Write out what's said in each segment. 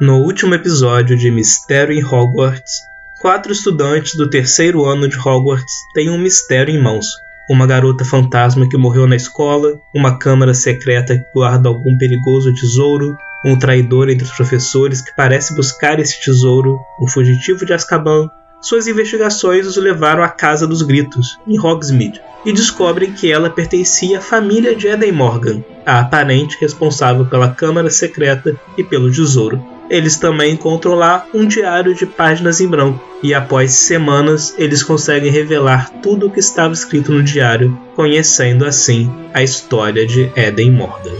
No último episódio de Mistério em Hogwarts, quatro estudantes do terceiro ano de Hogwarts têm um mistério em mãos. Uma garota fantasma que morreu na escola, uma câmara secreta que guarda algum perigoso tesouro, um traidor entre os professores que parece buscar esse tesouro, um fugitivo de Azkaban. Suas investigações os levaram à Casa dos Gritos, em Hogsmeade, e descobrem que ela pertencia à família de Eden Morgan, a aparente responsável pela câmara secreta e pelo tesouro. Eles também encontram lá um diário de páginas em branco, e após semanas eles conseguem revelar tudo o que estava escrito no diário, conhecendo assim a história de Eden Morgan.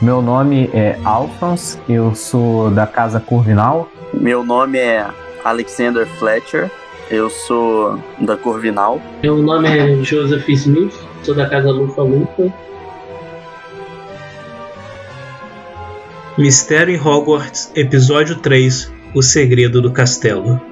Meu nome é Alphonse, eu sou da Casa Corvinal. Meu nome é Alexander Fletcher, eu sou da Corvinal. Meu nome é Joseph Smith, sou da Casa Lufa Lufa. Mistério em Hogwarts, Episódio 3 O Segredo do Castelo.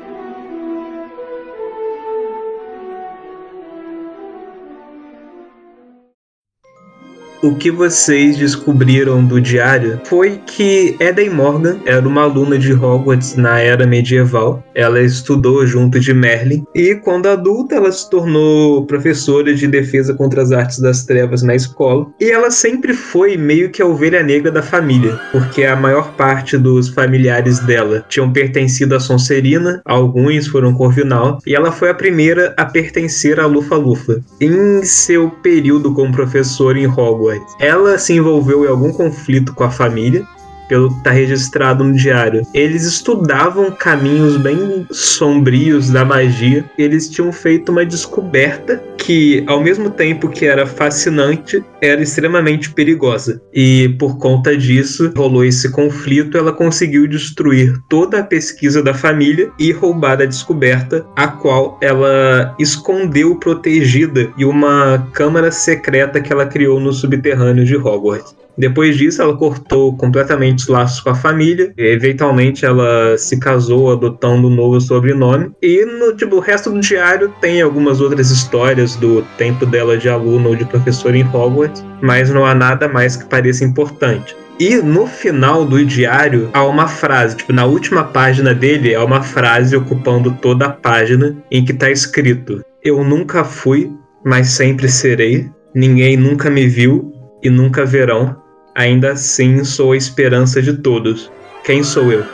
O que vocês descobriram do diário foi que Eden Morgan era uma aluna de Hogwarts na era medieval. Ela estudou junto de Merlin e, quando adulta, ela se tornou professora de defesa contra as artes das trevas na escola. E ela sempre foi meio que a ovelha negra da família, porque a maior parte dos familiares dela tinham pertencido à Sonserina, alguns foram Corvinal, e ela foi a primeira a pertencer à Lufa-Lufa. Em seu período como professora em Hogwarts, ela se envolveu em algum conflito com a família, pelo que está registrado no diário. Eles estudavam caminhos bem sombrios da magia. Eles tinham feito uma descoberta que, ao mesmo tempo que era fascinante, era extremamente perigosa. E por conta disso, rolou esse conflito. Ela conseguiu destruir toda a pesquisa da família e roubar a descoberta, a qual ela escondeu protegida em uma câmara secreta que ela criou no subterrâneo de Hogwarts. Depois disso, ela cortou completamente os laços com a família. Eventualmente, ela se casou adotando um novo sobrenome. E no tipo, o resto do diário tem algumas outras histórias do tempo dela de aluna ou de professora em Hogwarts, mas não há nada mais que pareça importante. E no final do diário há uma frase, tipo, na última página dele há uma frase ocupando toda a página em que está escrito: Eu nunca fui, mas sempre serei. Ninguém nunca me viu e nunca verão. Ainda assim sou a esperança de todos. Quem sou eu?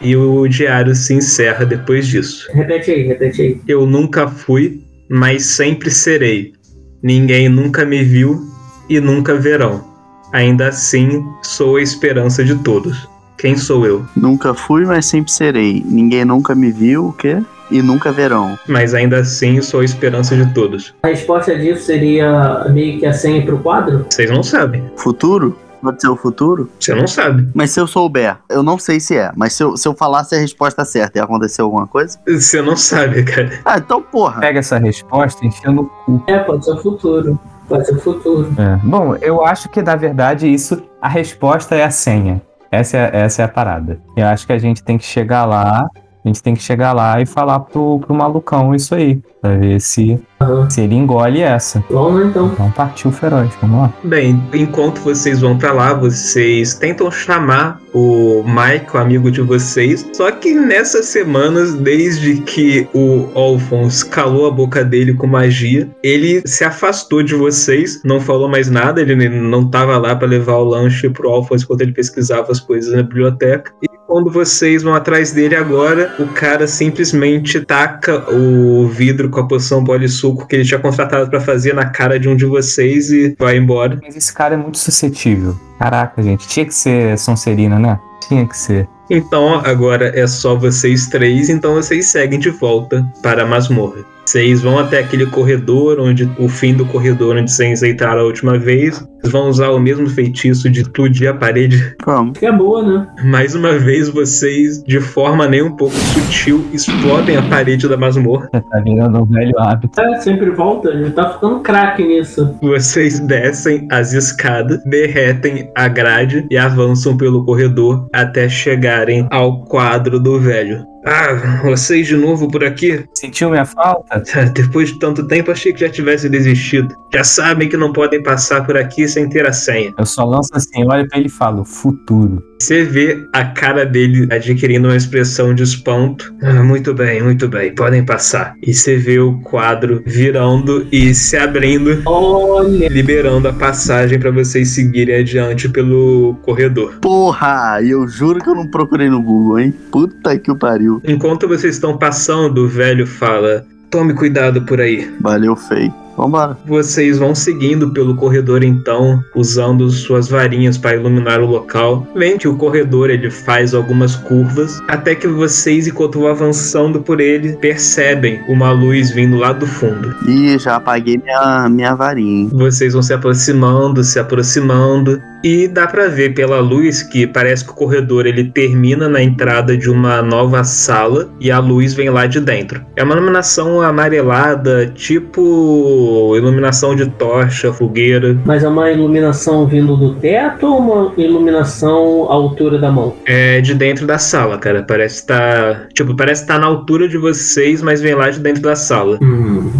E o diário se encerra depois disso. Repete aí, repete aí. Eu nunca fui, mas sempre serei. Ninguém nunca me viu e nunca verão. Ainda assim sou a esperança de todos. Quem sou eu? Nunca fui, mas sempre serei. Ninguém nunca me viu, o quê? E nunca verão. Mas ainda assim sou a esperança de todos. A resposta disso seria meio que a senha pro quadro? Vocês não sabem. Futuro? Pode ser o futuro? Você não sabe. Mas se eu souber, eu não sei se é, mas se eu, se eu falasse a resposta certa, ia acontecer alguma coisa? Você não sabe, cara. Ah, então porra. Pega essa resposta e enfia no cu. É, pode ser o futuro. Pode ser o futuro. É. Bom, eu acho que na verdade isso, a resposta é a senha. Essa é, essa é a parada. Eu acho que a gente tem que chegar lá, a gente tem que chegar lá e falar pro, pro malucão isso aí. Pra ver se, Aham. se ele engole essa. Vamos então. Então partiu feroz, vamos lá. Bem, enquanto vocês vão pra lá, vocês tentam chamar o Mike, o amigo de vocês. Só que nessas semanas, desde que o Alphonse calou a boca dele com magia, ele se afastou de vocês, não falou mais nada, ele não tava lá pra levar o lanche pro Alphonse enquanto ele pesquisava as coisas na biblioteca. Quando vocês vão atrás dele agora, o cara simplesmente taca o vidro com a poção polissuco que ele tinha contratado pra fazer na cara de um de vocês e vai embora. Mas esse cara é muito suscetível. Caraca, gente. Tinha que ser Sonserina, né? Tinha que ser. Então agora é só vocês três, então vocês seguem de volta para a masmorra. Vocês vão até aquele corredor, onde o fim do corredor onde vocês entraram a última vez. Vocês vão usar o mesmo feitiço de explodir a parede. Vamos. Que é boa, né? Mais uma vez, vocês, de forma nem um pouco sutil, explodem a parede da masmorra. Tá virando um velho hábito. É, sempre volta, ele tá ficando craque nisso. Vocês descem as escadas, derretem a grade e avançam pelo corredor até chegarem ao quadro do velho. Ah, vocês de novo por aqui? Sentiu minha falta? Depois de tanto tempo, achei que já tivesse desistido. Já sabem que não podem passar por aqui sem ter a senha. Eu só lanço assim, olho pra ele e falo, futuro. Você vê a cara dele adquirindo uma expressão de espanto. Ah, muito bem, muito bem, podem passar. E você vê o quadro virando e se abrindo, Olha, liberando a passagem para vocês seguirem adiante pelo corredor. Porra, eu juro que eu não procurei no Google, hein? Puta que o pariu. Enquanto vocês estão passando, o velho fala: Tome cuidado por aí. Valeu, feio. Vambora. Vocês vão seguindo pelo corredor então, usando suas varinhas para iluminar o local. Vem que o corredor ele faz algumas curvas, até que vocês, enquanto vão avançando por ele, percebem uma luz vindo lá do fundo. Ih, já apaguei minha, minha varinha, hein? Vocês vão se aproximando, se aproximando, e dá pra ver pela luz que parece que o corredor ele termina na entrada de uma nova sala e a luz vem lá de dentro. É uma iluminação amarelada, tipo iluminação de tocha, fogueira. mas é uma iluminação vindo do teto ou uma iluminação à altura da mão? É de dentro da sala, cara. Parece estar, tipo, parece estar na altura de vocês, mas vem lá de dentro da sala. Hum.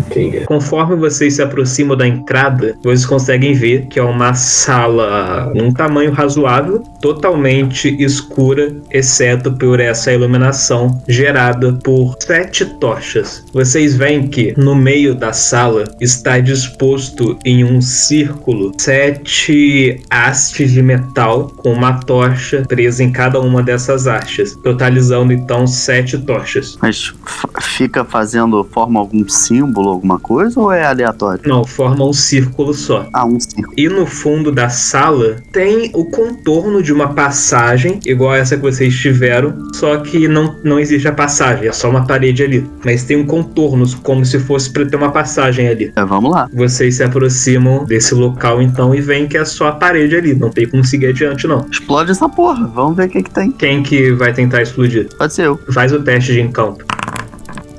Conforme vocês se aproximam da entrada, vocês conseguem ver que é uma sala um tamanho razoável, totalmente escura, exceto por essa iluminação gerada por sete tochas. Vocês veem que no meio da sala está disposto em um círculo sete hastes de metal com uma tocha presa em cada uma dessas hastes, totalizando então sete tochas. Mas fica fazendo, forma algum símbolo, alguma coisa, ou é aleatório? Não, forma um círculo só. Ah, um círculo. E no fundo da sala tem o contorno de uma passagem, igual essa que vocês tiveram, só que não, não existe a passagem, é só uma parede ali. Mas tem um contorno, como se fosse para ter uma passagem ali. É, vamos lá. Vocês se aproximam desse local então e veem que é só a parede ali, não tem como seguir adiante não. Explode essa porra. Vamos ver o que que tem. Quem que vai tentar explodir? Pode ser eu. Faz o teste de encanto.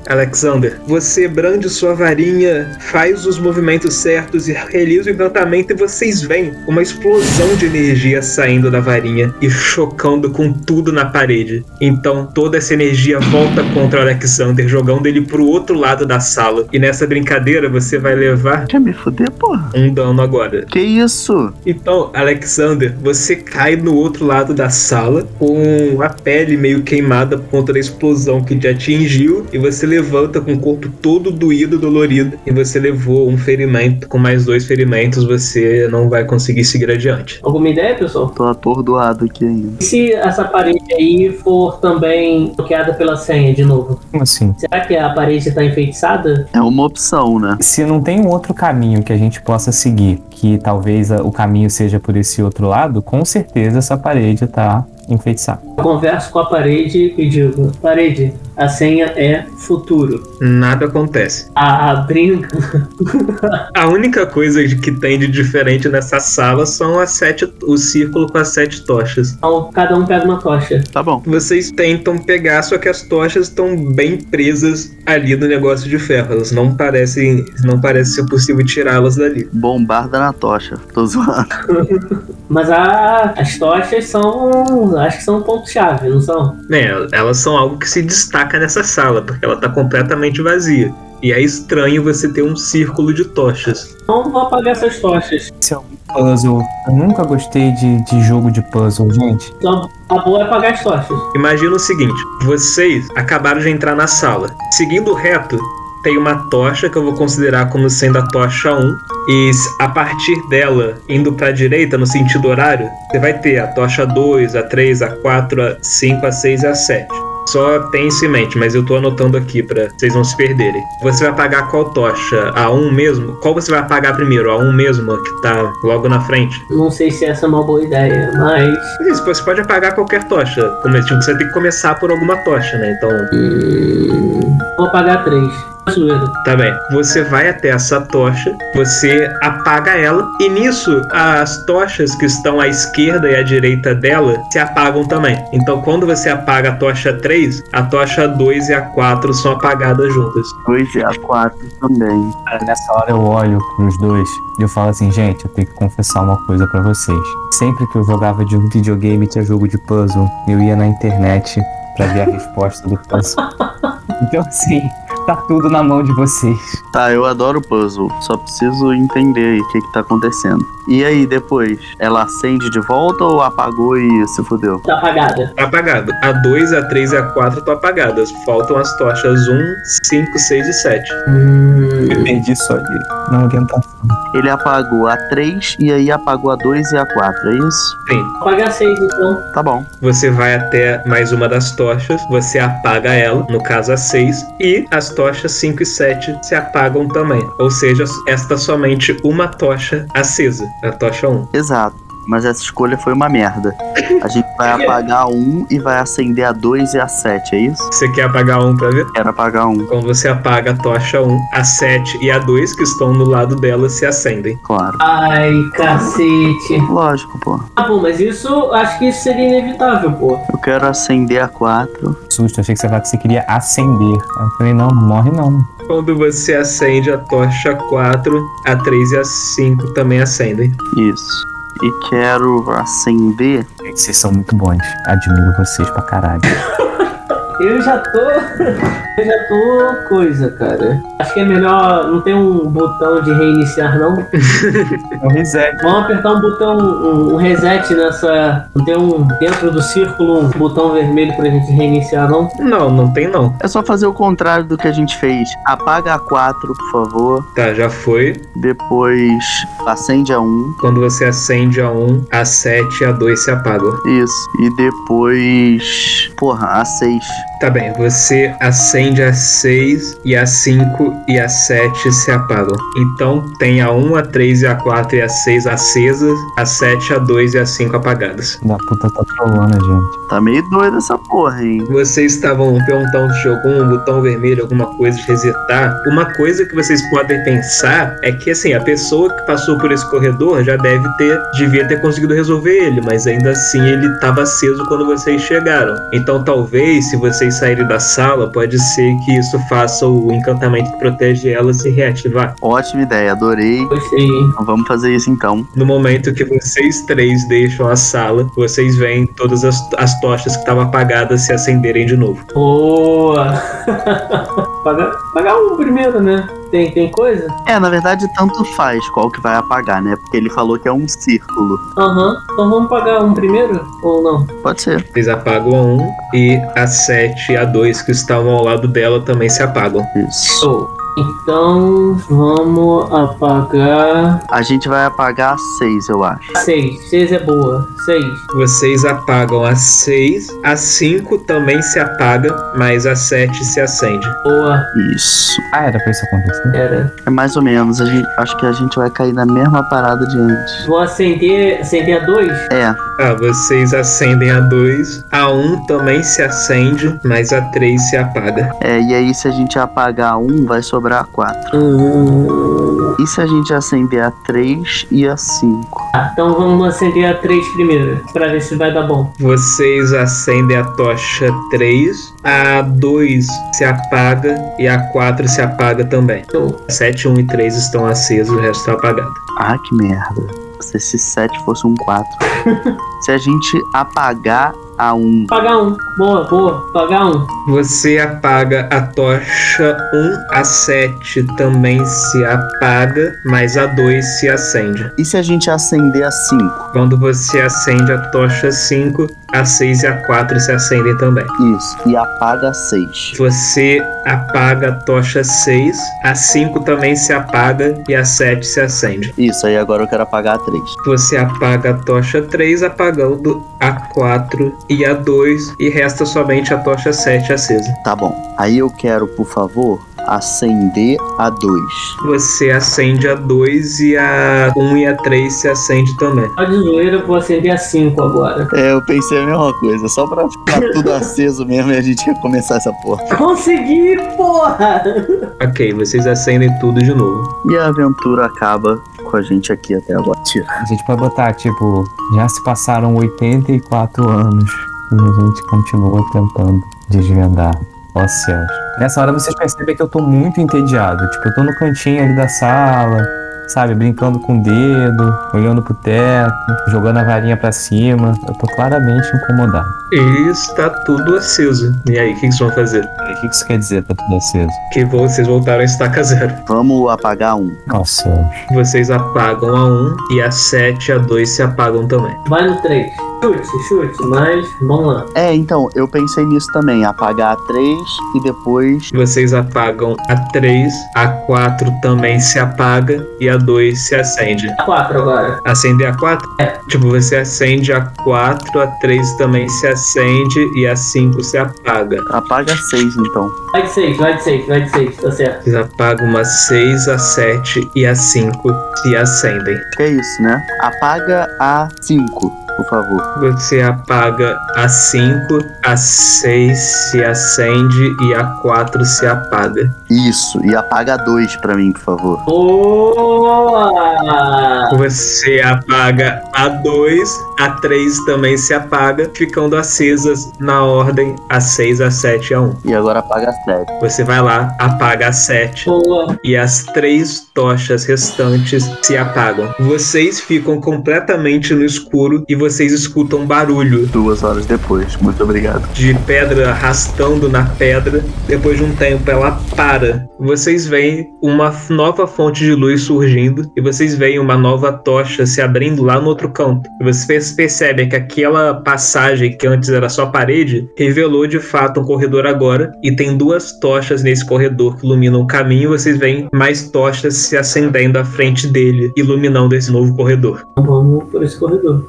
Alexander, você brande sua varinha, faz os movimentos certos e realiza o encantamento e vocês veem uma explosão de energia saindo da varinha e chocando com tudo na parede. Então toda essa energia volta contra Alexander, jogando ele pro outro lado da sala. E nessa brincadeira você vai levar Quer me fuder, porra? um dano agora. Que isso? Então, Alexander, você cai no outro lado da sala com a pele meio queimada por conta da explosão que te atingiu e você levanta com o corpo todo doído, dolorido e você levou um ferimento. Com mais dois ferimentos, você não vai conseguir seguir adiante. Alguma ideia, pessoal? Tô atordoado aqui ainda. E se essa parede aí for também bloqueada pela senha de novo? Como assim? Será que a parede tá enfeitiçada? É uma opção, né? Se não tem um outro caminho que a gente possa seguir, que talvez o caminho seja por esse outro lado, com certeza essa parede tá enfeitiçada. Eu converso com a parede e digo: Parede, a senha é futuro. Nada acontece. A, a brinca. A única coisa que tem de diferente nessa sala são as sete, o círculo com as sete tochas. Então, cada um pega uma tocha. Tá bom. Vocês tentam pegar, só que as tochas estão bem presas ali no negócio de ferro. Elas não parecem, não parece ser possível tirá-las dali. Bombarda na tocha. Tô zoando. Mas a, as tochas são. Acho que são um ponto-chave, não são? É, elas são algo que se destaca nessa sala, porque ela tá completamente vazia. E é estranho você ter um círculo de tochas. Então vou apagar essas tochas. Esse é um puzzle. Eu nunca gostei de, de jogo de puzzle, gente. Então a boa é apagar as tochas. Imagina o seguinte: vocês acabaram de entrar na sala. Seguindo reto, tem uma tocha que eu vou considerar como sendo a tocha 1. E a partir dela, indo pra direita, no sentido horário, você vai ter a tocha 2, a 3, a 4, a 5, a 6 e a 7. Só tem isso em mente, mas eu tô anotando aqui pra vocês não se perderem. Você vai apagar qual tocha? A 1 mesmo? Qual você vai apagar primeiro? A 1 mesmo, a que tá logo na frente? Não sei se essa é uma boa ideia, mas. Isso, você pode apagar qualquer tocha. Tipo, Você tem que começar por alguma tocha, né? Então, Hum, vou apagar três. Zoeira. Tá bem. Você vai até essa tocha, você apaga ela, e nisso as tochas que estão à esquerda e à direita dela se apagam também. Então, quando você apaga a tocha 3, a tocha 2 e a 4 são apagadas juntas. 2 e a 4 também. Nessa hora eu olho pros dois e eu falo assim, gente, eu tenho que confessar uma coisa pra vocês. Sempre que eu jogava de um videogame tinha jogo de puzzle, eu ia na internet pra ver a resposta do puzzle. Então assim, Tá tudo na mão de vocês. Tá, eu adoro puzzle. Só preciso entender aí o que, que tá acontecendo. E aí, depois? Ela acende de volta ou apagou e se fudeu? Tá apagada. Tá apagado. A 2, a 3 e a 4 estão apagadas. Faltam as tochas 1, 5, 6 e 7. Hum, Perdi só de na orientação. Ele apagou a 3 e aí apagou a 2 e a 4, é isso? Sim. apagar seis então. Tá bom. Você vai até mais uma das tochas, você apaga ela, no caso a 6, e as tochas 5 e 7 se apagam também. Ou seja, esta somente uma tocha acesa, a tocha 1. Exato. Mas essa escolha foi uma merda. A gente vai apagar a 1 e vai acender a 2 e a 7, é isso? Você quer apagar um pra ver? Quero apagar 1, Quando você apaga a tocha 1, a 7 e a 2 que estão no lado dela se acendem. claro. Ai, cacete. Lógico, pô. Ah, pô, mas isso, acho que isso seria inevitável, pô. Eu quero acender a 4. Susto, achei que você que você queria acender. Aí eu falei, não, não morre não. Quando você acende a tocha 4, a 3 e a 5 também acendem. Isso. E quero acender. Gente, Vocês são muito bons. Admiro vocês pra caralho. Eu já tô. Eu já tô coisa, cara. Acho que é melhor. Não tem um botão de reiniciar, não? É um reset. Vamos apertar um botão, um, um reset nessa. Não tem um. Dentro do círculo, um botão vermelho pra gente reiniciar, não? Não, não tem não. É só fazer o contrário do que a gente fez. Apaga a 4, por favor. Tá, já foi. Depois acende a 1. Quando você acende a 1, a 7 e a 2 se apagam. Isso. E depois. Porra, a 6. Tá bem, você acende a 6 e a 5 e a 7 se apagam. Então tem a 1, a 3 e a 4 e a 6 acesas, a 7, a 2 e a 5 apagadas. Da puta tá trolando gente. Tá meio doida essa porra, hein? Vocês estavam perguntando se tinha algum botão vermelho, alguma coisa de resetar. Uma coisa que vocês podem pensar é que assim, a pessoa que passou por esse corredor já deve ter, devia ter conseguido resolver ele, mas ainda assim ele estava aceso quando vocês chegaram. Então talvez, se vocês saírem da sala, pode ser que isso faça o encantamento que protege ela se reativar. Ótima ideia, adorei. Gostei, hein? Vamos fazer isso então. No momento que vocês três deixam a sala, vocês veem todas as, as tochas que estavam apagadas se acenderem de novo. Boa! pagar, pagar um primeiro, né? Tem, tem coisa? É, na verdade, tanto faz qual que vai apagar, né? Porque ele falou que é um círculo. Aham. Então vamos pagar um primeiro? Ou não? Pode ser. Eles apagam a 1 e a 7 e a 2 que estavam ao lado dela também se apagam. Isso. Show. Então vamos apagar. A gente vai apagar a 6, eu acho. Seis. Seis é boa. Seis. Vocês apagam a 6, a 5 também se apaga, mas a 7 se acende. Boa. Isso. Ah, era pra isso acontecer. Era. É mais ou menos. A gente, acho que a gente vai cair na mesma parada de antes. Vou acender. Acender a dois? É, Ah, vocês acendem a 2, a 1 também se acende, mas a 3 se apaga. é. E aí, se a gente apagar a 1, vai sobrar a 4. Hum. E se a gente acender a 3 e a 5? Tá, então vamos acender a três primeiro. Pra ver se vai dar bom. Vocês acendem a tocha 3, a 2 se apaga e a 4 se apaga também. Show. 7, 1 e 3 estão acesos, o resto está apagado. Ah, que merda. Se esse 7 fosse um 4. se a gente apagar a 1, Pagar um. Boa, boa. Pagar um. Você apaga a tocha 1, a 7 também se apaga, mas a 2 se acende. e se a gente acender a 5? Quando você acende a tocha 5, a 6 e a 4 se acendem também. Isso. E apaga a 6. Você apaga a tocha 6, a 5 também se apaga e a 7 se acende. Isso, aí agora eu quero apagar a 3. Você apaga a tocha 3, apagando a 4 e a 2, e resta somente a tocha 7 acesa. Tá bom. Aí eu quero, por favor, acender a 2. Você acende a 2 e a 1 e a 3 se acende também. Só de zoeira, eu vou acender a cinco agora. É, eu pensei a mesma coisa. Só pra ficar tudo aceso mesmo e a gente recomeçar essa porra. Consegui, porra! Ok, vocês acendem tudo de novo. E a aventura acaba com a gente aqui até agora. Tira. A gente pode botar, tipo, já se passaram 84 anos e a gente continua tentando desvendar. Ó céus. Nessa hora vocês percebem que eu tô muito entediado. Tipo, eu tô no cantinho ali da sala, sabe, brincando com o dedo, olhando pro teto, jogando a varinha pra cima. Eu tô claramente incomodado. E está tudo aceso. E aí, o que que vocês vão fazer? O que isso quer dizer, tá tudo aceso? Que vocês voltaram a estaca zero. Vamos apagar um. Nossa, Vocês apagam a 1 e a 7 e a 2 se apagam também. Vai no 3. Chute, chute, mas vamos lá. É, então, eu pensei nisso também. Apagar a 3 e depois. Vocês apagam a 3, a 4 também se apaga e a 2 se acende. 4 agora. Acender a 4? É. Tipo, você acende a 4, a 3 também se acende e a 5 se apaga. Apaga a 6, então. Vai de 6, vai de 6, vai de 6, tá certo. Vocês apagam uma 6, a 7 e a 5 se acendem. Que é isso, né? Apaga a 5, por favor. Você apaga a 5, a 6 se acende e a 4 se apaga. Isso. E apaga a 2 pra mim, por favor. Boa! Você apaga a 2, a 3 também se apaga, ficando acesas na ordem a 6, a 7 e a 1. E agora apaga a 7. Você vai lá, apaga a 7 Boa! e as três tochas restantes se apagam. Vocês ficam completamente no escuro e vocês escutam um barulho Duas horas depois. Muito obrigado. de pedra arrastando na pedra. Depois de um tempo, ela para. Vocês veem uma nova fonte de luz surgindo e vocês veem uma nova tocha se abrindo lá no outro canto. E vocês percebem que aquela passagem que antes era só parede revelou de fato um corredor agora e tem duas tochas nesse corredor que iluminam o caminho. E vocês veem mais tochas se acendendo à frente dele, iluminando esse novo corredor. Vamos por esse corredor.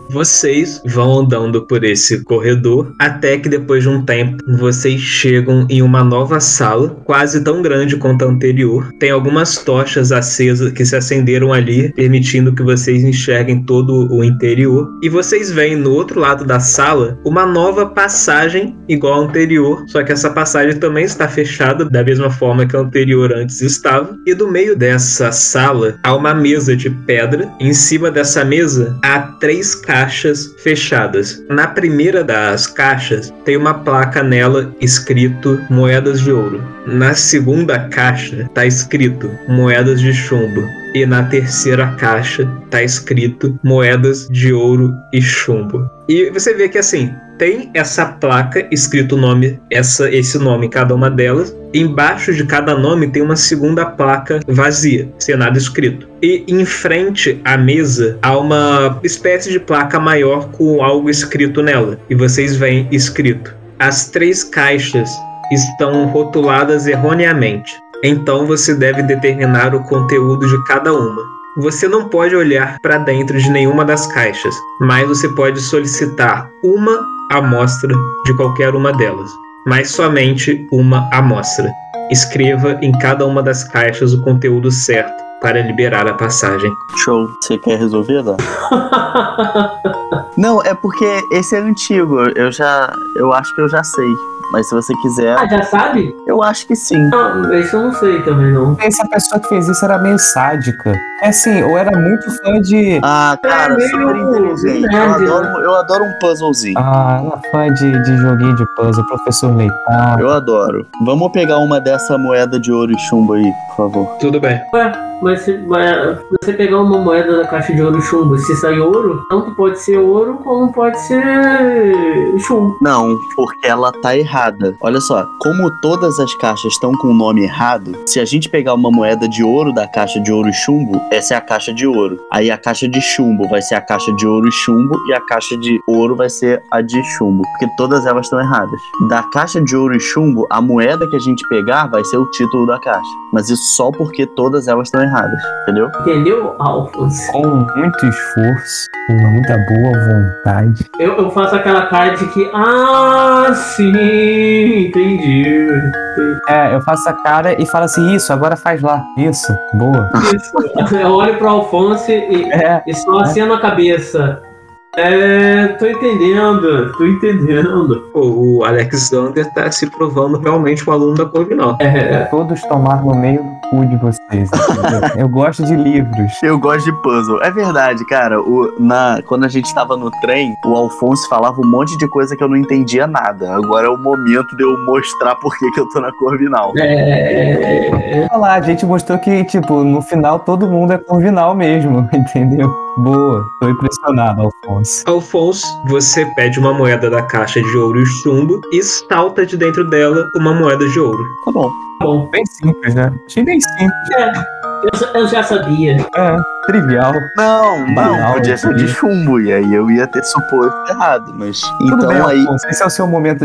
Vocês vão andando por esse corredor até que depois de um tempo vocês chegam em uma nova sala, quase tão grande quanto a anterior. Tem algumas tochas acesas que se acenderam ali, permitindo que vocês enxerguem todo o interior. E vocês veem no outro lado da sala uma nova passagem igual à anterior, só que essa passagem também está fechada da mesma forma que a anterior antes estava. E do meio dessa sala há uma mesa de pedra. Em cima dessa mesa há três caixas fechadas. Na primeira das caixas tem uma placa nela escrito moedas de ouro. Na segunda caixa está escrito moedas de chumbo. E na terceira caixa está escrito moedas de ouro e chumbo. E você vê que assim, tem essa placa escrito o nome, essa, esse nome em cada uma delas. Embaixo de cada nome tem uma segunda placa vazia, sem nada escrito. E em frente à mesa há uma espécie de placa maior com algo escrito nela. E vocês veem escrito: as três caixas estão rotuladas erroneamente. Então você deve determinar o conteúdo de cada uma. Você não pode olhar para dentro de nenhuma das caixas, mas você pode solicitar uma amostra de qualquer uma delas, mas somente uma amostra. Escreva em cada uma das caixas o conteúdo certo para liberar a passagem. Show. Você quer resolver, Dan? Não, é porque esse é antigo. Eu já. Eu acho que eu já sei. Mas se você quiser, ah, já sabe? eu acho que sim. Não, isso eu não sei também não. essa pessoa que fez isso era meio sádica. É assim, ou era muito fã de. Ah, cara, É super inteligente. Eu nerd, né? adoro, eu adoro um puzzlezinho. Ah, ela é fã de, de joguinho de puzzle, professor Leitão. Eu adoro. Vamos pegar uma dessa moeda de ouro e chumbo aí, por favor. Tudo bem. Ué, mas se, você pegar uma moeda da caixa de ouro chumbo, se sair ouro, tanto pode ser ouro como pode ser chumbo. Não, porque ela tá errada. Olha só, como todas as caixas estão com o nome errado, se a gente pegar uma moeda de ouro da caixa de ouro e chumbo, essa é a caixa de ouro. Aí a caixa de chumbo vai ser a caixa de ouro e chumbo e a caixa de ouro vai ser a de chumbo, porque todas elas estão erradas. Da caixa de ouro e chumbo, a moeda que a gente pegar vai ser o título da caixa, mas isso só porque todas elas estão erradas, entendeu? Entendeu, Alphonse? Com muito esforço, com muita boa vontade. Eu, eu faço aquela cara de que, ah, sim, entendi. É, eu faço a cara e falo assim, isso, agora faz lá. Isso, boa. Isso. Eu olho pro Alphonse e, É, e só aceno a cabeça. É, tô entendendo, tô entendendo. Pô, o Alexander tá se provando realmente um aluno da Corvinal. É, Todos tomar no meio do cu de vocês, entendeu? Eu gosto de livros. Eu gosto de puzzle. É verdade, cara. O, na, quando a gente tava no trem, o Alfonso falava um monte de coisa que eu não entendia nada. Agora é o momento de eu mostrar por que, que eu tô na Corvinal. é, Olha lá, a gente mostrou que, tipo, no final todo mundo é convinal mesmo, entendeu? Boa, tô impressionado, Alfonso. Alfonso, você pede uma moeda da caixa de ouro e chumbo e salta de dentro dela uma moeda de ouro. Tá bom. bom. Bem simples, né? Achei bem simples. É, eu, eu já sabia. É, trivial. Não, não, podia ser de chumbo, e aí eu ia ter suposto errado, mas. Tudo então bem, aí, Alfonso, esse é o seu momento,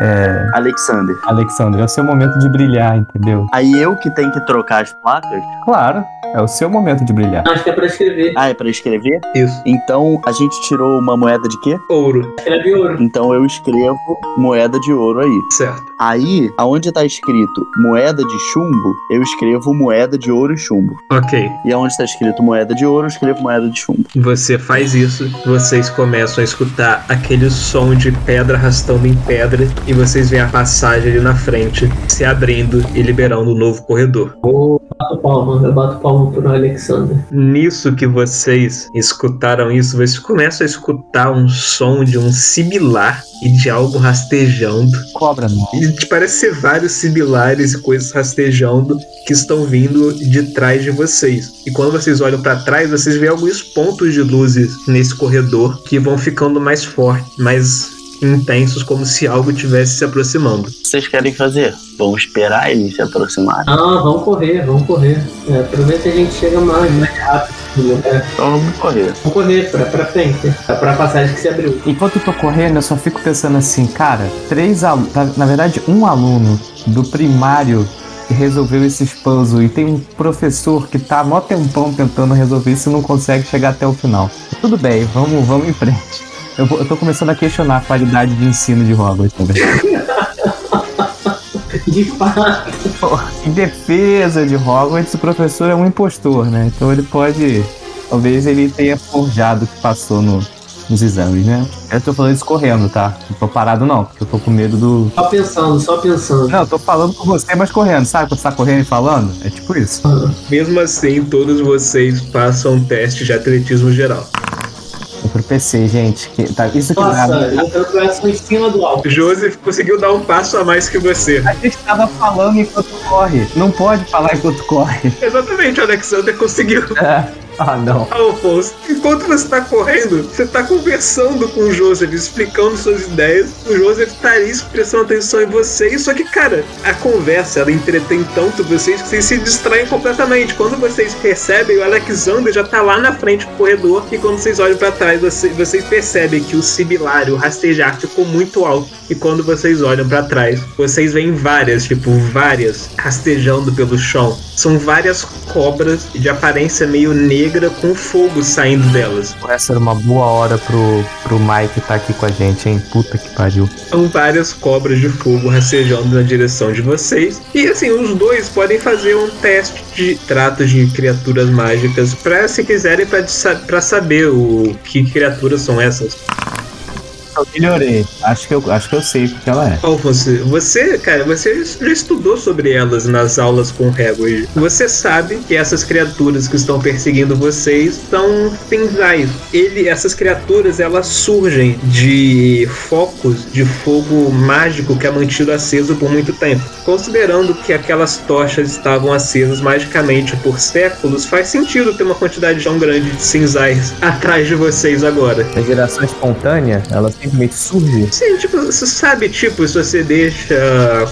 é, Alexander. Alexandre, é o seu momento de brilhar, entendeu? Aí eu que tenho que trocar as placas. Claro, é o seu momento de brilhar. Acho que é pra escrever. Ah, é pra escrever? Isso. Então a gente tirou uma moeda de quê? Ouro. Escreve ouro. Então eu escrevo moeda de ouro aí. Certo. Aí, aonde tá escrito moeda de chumbo, eu escrevo moeda de ouro e chumbo. Ok. E aonde tá escrito moeda de ouro, eu escrevo moeda de chumbo. Você faz isso, vocês começam a escutar aquele som de pedra arrastando em pedra e vocês veem a passagem ali na frente se abrindo e liberando um novo corredor. Bato palma, eu bato palma pro Alexander. Nisso que vocês escutaram isso, vocês começam a escutar um som de um sibilar e de algo rastejando. Cobra não. E parece ser vários sibilares e coisas rastejando que estão vindo de trás de vocês. E quando vocês olham para trás, vocês veem alguns pontos de luzes nesse corredor que vão ficando mais fortes, mais intensos, como se algo estivesse se aproximando. O que vocês querem fazer? Vamos esperar eles se aproximarem. Ah, vamos correr, vamos correr. É, ver se a gente chega mais, mais rápido. É, Então vamos correr. vamos correr pra, pra frente. Pra, pra passagem que se abriu. Enquanto eu tô correndo, eu só fico pensando assim, cara, três alunos, na verdade, um aluno do primário que resolveu esses puzzles e tem um professor que tá mó tempão tentando resolver isso e não consegue chegar até o final. Tudo bem, vamos, vamos em frente. Eu, vou- eu tô começando a questionar a qualidade de ensino de Hogwarts também. De fato. Em defesa de Hogwarts, o professor é um impostor, né? Então ele pode. Talvez ele tenha forjado o que passou no- nos exames, né? Eu tô falando isso correndo, tá? Não tô parado não, porque eu tô com medo do. Só pensando, só pensando. Não, eu tô falando com você, mas correndo, sabe? Quando você tá correndo e falando? É tipo isso. Mesmo assim, todos vocês passam um teste de atletismo geral. É pro PC, gente. que- tá, isso que Nossa, nada. eu quero começar em cima do alto. Joseph conseguiu dar um passo a mais que você. A gente tava falando enquanto corre. Não pode falar enquanto corre. Exatamente, o Alexander conseguiu. Ah, não. Alfonso, enquanto você está correndo, você está conversando com o Joseph, explicando suas ideias. O Joseph está ali prestando atenção em vocês. Só que, cara, a conversa ela entretém tanto vocês que vocês se distraem completamente. Quando vocês percebem, o Alexander já tá lá na frente do corredor. E quando vocês olham para trás, você- vocês percebem que o sibilário, o rastejar, ficou muito alto. E quando vocês olham para trás, vocês veem várias, tipo, várias rastejando pelo chão. São várias cobras de aparência meio negra com fogo saindo delas. Essa era uma boa hora pro, pro Mike tá aqui com a gente, hein? Puta que pariu. São várias cobras de fogo rastejando na direção de vocês. E assim, os dois podem fazer um teste de trato de criaturas mágicas para se quiserem para saber o que criaturas são essas. Eu melhorei. Acho que eu, acho que eu sei o que ela é. Alfonso, você, cara, você já estudou sobre elas nas aulas com o Hagrid. Você sabe que essas criaturas que estão perseguindo vocês são Finzais. Ele, essas criaturas, elas surgem de focos de fogo mágico que é mantido aceso por muito tempo. Considerando que aquelas tochas estavam acesas magicamente por séculos, faz sentido ter uma quantidade tão grande de cinzais atrás de vocês agora. A geração espontânea, ela simplesmente surge. Sim, tipo, você sabe, tipo, se você deixa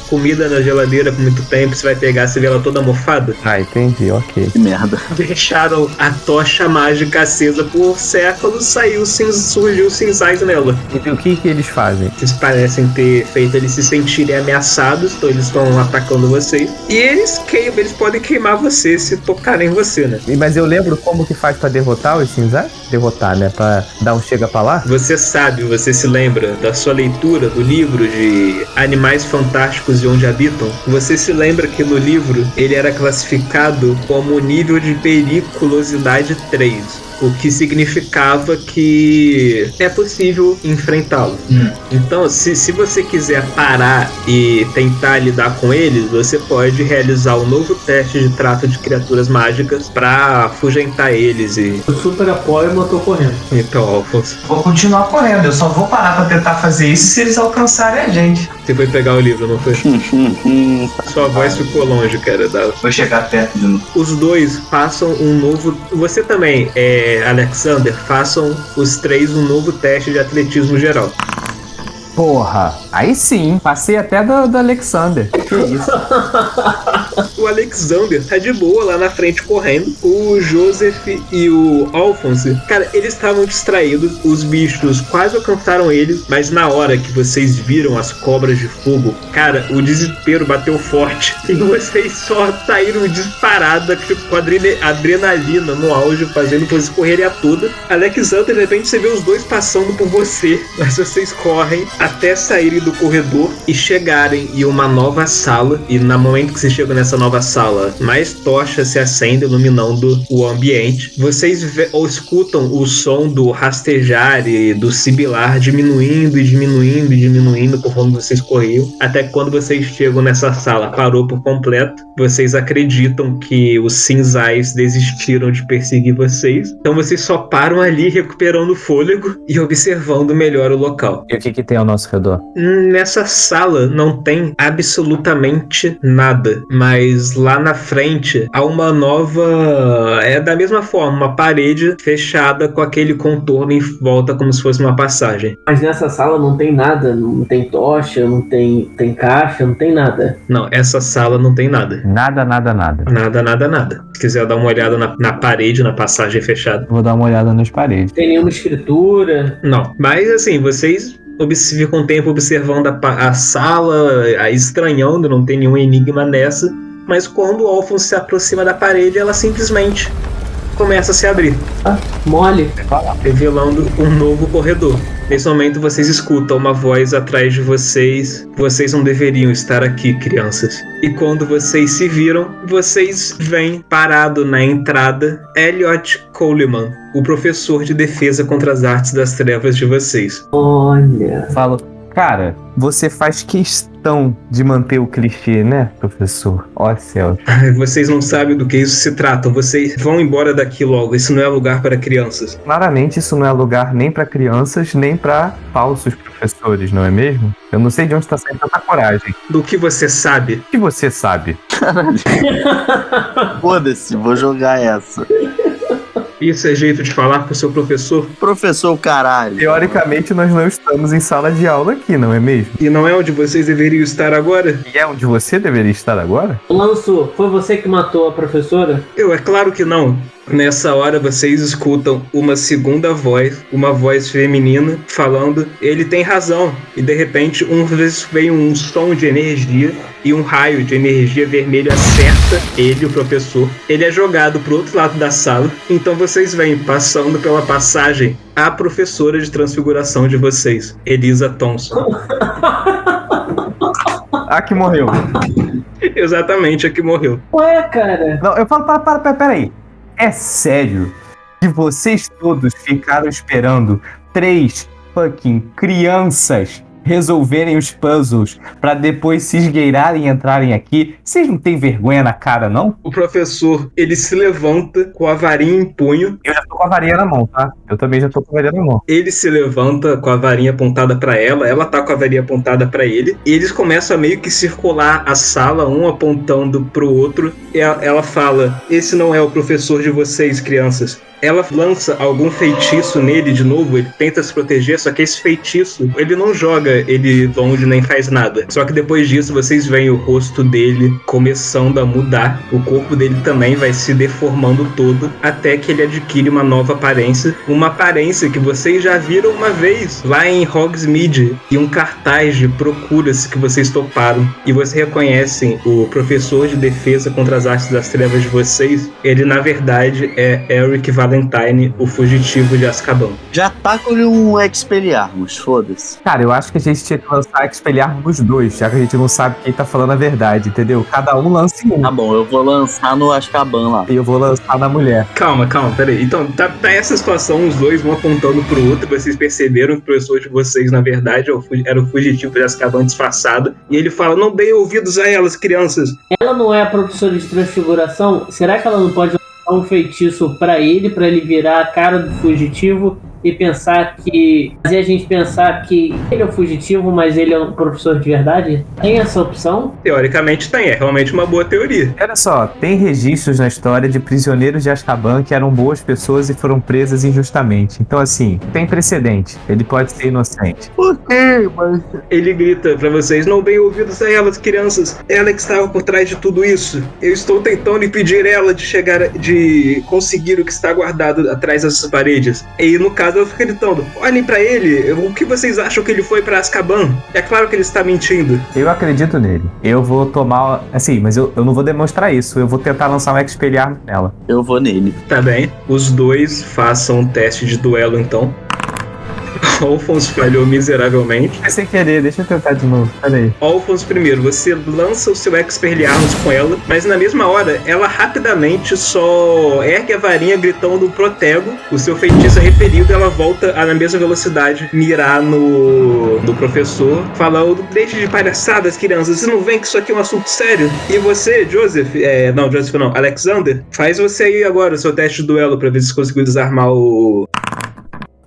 comida na geladeira por muito tempo, você vai pegar, você vê ela toda mofada. Ah, entendi, ok. Que merda. Deixaram a tocha mágica acesa por séculos, saiu, surgiu cinzais nela. E o que que eles fazem? Eles parecem ter feito eles se sentirem ameaçados, então eles estão atacando vocês. E eles queimam, eles podem queimar você se tocarem em você, né? E- Mas eu lembro como que faz pra derrotar os cinzais? Derrotar, né? Pra dar um chega pra lá? Você sabe, você se lembra da sua leitura do livro de Animais Fantásticos e Onde Habitam? Você se lembra que no livro ele era classificado como nível de periculosidade 3. O que significava que é possível enfrentá-lo. Hum. Então, se, se você quiser parar e tentar lidar com eles, você pode realizar um novo teste de trato de criaturas mágicas pra afugentar eles e. Eu super apoio e matou correndo. Então, Alphonse, Vou continuar correndo, eu só vou parar pra tentar fazer isso se eles alcançarem a gente. Você foi pegar o livro, não foi? Sua voz ficou longe, cara. Da... Vou chegar perto de novo. Os dois passam um novo. Você também, é, Alexander, façam os três um novo teste de atletismo geral. Porra, aí sim, passei até do, do Alexander. Que isso? O Alexander tá de boa lá na frente correndo. O Joseph e o Alphonse, cara, eles estavam distraídos. Os bichos quase alcançaram eles, mas na hora que vocês viram as cobras de fogo, cara, o desespero bateu forte. E vocês só saíram disparada, tipo, com adrena- adrenalina no auge, fazendo vocês correrem a toda. Alexander, de repente, você vê os dois passando por você, mas vocês correm até saírem do corredor e chegarem em uma nova sala. E no momento que vocês chegam nessa nova sala, mais tochas se acendem iluminando o ambiente. Vocês ou escutam o som do rastejar e do sibilar diminuindo e diminuindo e diminuindo conforme vocês corriam. Até que quando vocês chegam nessa sala, parou por completo. Vocês acreditam que os cinzais desistiram de perseguir vocês. Então vocês só param ali recuperando o fôlego e observando melhor o local. E o que, que tem ao nosso redor? Nessa sala não tem absolutamente nada, mas lá na frente há uma nova. É da mesma forma, uma parede fechada com aquele contorno em volta como se fosse uma passagem. Mas nessa sala não tem nada, não tem tocha, não tem, tem caixa, não tem nada. Não, essa sala não tem nada. Nada, nada, nada. Nada, nada, nada. Se quiser dar uma olhada na, na parede, na passagem fechada. Vou dar uma olhada nas paredes. Não tem nenhuma escritura. Não, mas assim, vocês ficam um tempo observando a, a sala, a- estranhando, não tem nenhum enigma nessa. Mas quando o Alphonse se aproxima da parede, ela simplesmente começa a se abrir, Mole. revelando um novo corredor. Nesse momento vocês escutam uma voz atrás de vocês. Vocês não deveriam estar aqui, crianças. E quando vocês se viram, vocês veem parado na entrada Elliot Coleman, o professor de defesa contra as artes das trevas de vocês. Olha. Falo, cara, você faz questão de manter o clichê, né, professor? Ó céus. Ai, Vocês não sabem do que isso se trata. Vocês vão embora daqui logo. Isso não é lugar para crianças. Claramente isso não é lugar nem pra crianças, nem pra falsos professores, não é mesmo? Eu não sei de onde tá saindo tanta coragem. Do que você sabe? O que você sabe? Foda-se, vou jogar essa. Isso é jeito de falar com o seu professor? Professor, caralho. Teoricamente nós não estamos em sala de aula aqui, não é mesmo? E não é onde vocês deveriam estar agora? E é onde você deveria estar agora? Lanço, foi você que matou a professora? Eu, é claro que não. Nessa hora vocês escutam uma segunda voz, uma voz feminina, falando: ele tem razão. E de repente, um vez vem um som de energia e um raio de energia vermelha acerta ele, o professor. Ele é jogado pro outro lado da sala. Então vocês veem passando pela passagem a professora de transfiguração de vocês, Elisa Thompson. Ah, que morreu. Exatamente a que morreu. Ué, cara. Não, eu falo, para, para, para, peraí. É sério? Que vocês todos ficaram esperando três fucking crianças resolverem os puzzles pra depois se esgueirarem e entrarem aqui? Vocês não têm vergonha na cara, não? O professor, ele se levanta com a varinha em punho Eu já tô com a varinha na mão, tá? Eu também já tô com a varinha na mão. Ele se levanta com a varinha apontada pra ela, ela tá com a varinha apontada pra ele, e eles começam a meio que circular a sala, um apontando pro outro. E ela fala: Esse não é o professor de vocês, crianças. Ela lança algum feitiço nele de novo, ele tenta se proteger, só que esse feitiço, ele não joga ele longe nem faz nada. Só que depois disso vocês veem o rosto dele começando a mudar, o corpo dele também vai se deformando todo, até que ele adquire uma nova aparência, uma aparência que vocês já viram uma vez lá em Hogsmeade, e um cartaz de procura-se que vocês toparam, e vocês reconhecem o professor de defesa contra as artes das trevas de vocês, ele na verdade é Eric Valentine. Valentine, o fugitivo de Azkaban. Já taca-lhe um Expelliarmus, foda-se. Cara, eu acho que a gente tinha que lançar Expelliarmus dois, já que a gente não sabe quem tá falando a verdade, entendeu? Cada um lança em um. Tá bom, eu vou lançar no Azkaban lá. E eu vou lançar na mulher. Calma, calma, peraí. Então, tá, tá essa situação, os dois vão apontando pro outro, vocês perceberam que o professor de vocês, na verdade, é era o fugitivo de Azkaban disfarçado, e ele fala, não deem ouvidos a elas, crianças. Ela não é a professora de transfiguração? Será que ela não pode um feitiço pra ele, pra ele virar a cara do fugitivo e pensar que. fazer a gente pensar que ele é o fugitivo, mas ele é um professor de verdade? Tem essa opção? Teoricamente tem, é realmente uma boa teoria. Olha só, tem registros na história de prisioneiros de Azkaban que eram boas pessoas e foram presas injustamente. Então, assim, tem precedente. Ele pode ser inocente. Por quê, mas... Ele grita pra vocês, não deem ouvidos a elas, crianças. Ela que estava por trás de tudo isso. Eu estou tentando impedir ela de chegar, de conseguir o que está guardado atrás dessas paredes. E no caso eu fico gritando, olhem pra ele, o que vocês acham que ele foi pra Azkaban? É claro que ele está mentindo. Eu acredito nele. Eu vou tomar. Assim, mas eu, eu não vou demonstrar isso. Eu vou tentar lançar um Expelliarmus nela. Eu vou nele. Tá bem. Os dois façam um teste de duelo então. Alphonse falhou miseravelmente. Foi sem querer, deixa eu tentar de novo. Pera aí. Alphonse primeiro, você lança o seu Expelliarmus com ela, mas na mesma hora, ela rapidamente só ergue a varinha gritando protego, o seu feitiço é repelido ela volta a, na mesma velocidade mirar no, no professor, falando, deixe de palhaçadas, crianças, vocês não veem que isso aqui é um assunto sério? E você, Joseph, é, não, Joseph não, Alexander, faz você aí agora o seu teste de duelo pra ver se conseguiu desarmar o...